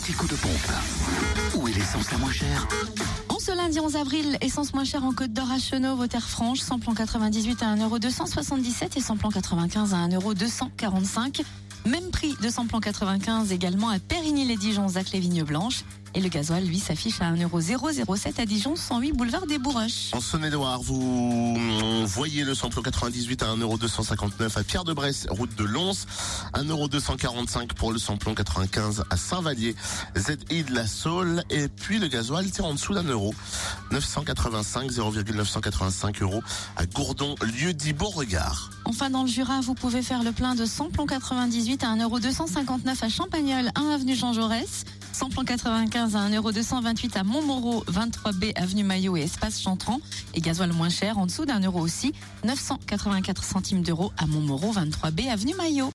petit coup de pompe. Où est l'essence la moins chère En ce lundi 11 avril, essence moins chère en Côte d'Or à Chenauve, aux Terres Franches, samplon 98 à 1,277€ et samplon 95 à 1,245€. Même prix de samplon 95 également à Périgny-les-Dijon, Zac les Vignes Blanches. Et le gasoil, lui, s'affiche à 1,007€ à Dijon, 108 boulevard des Bourroches. En Saône-et-Loire, vous voyez le samplon 98 à 1,259€ à Pierre-de-Bresse, route de Lons. 1,245€ pour le samplon 95 à Saint-Vallier, ZI de la Saule. Et puis le gasoil tire en dessous d'un euro. 985, 0,985 euros à Gourdon, lieu dit Beauregard. Enfin, dans le Jura, vous pouvez faire le plein de samplon 98 à 1,259€ à Champagnol, 1 avenue Jean Jaurès. Samplon 95 à 1,228€ à Montmoreau, 23B avenue Maillot et espace Chantran. Et gasoil moins cher, en dessous d'un euro aussi, 984 centimes d'euros à Montmoreau, 23B avenue Maillot.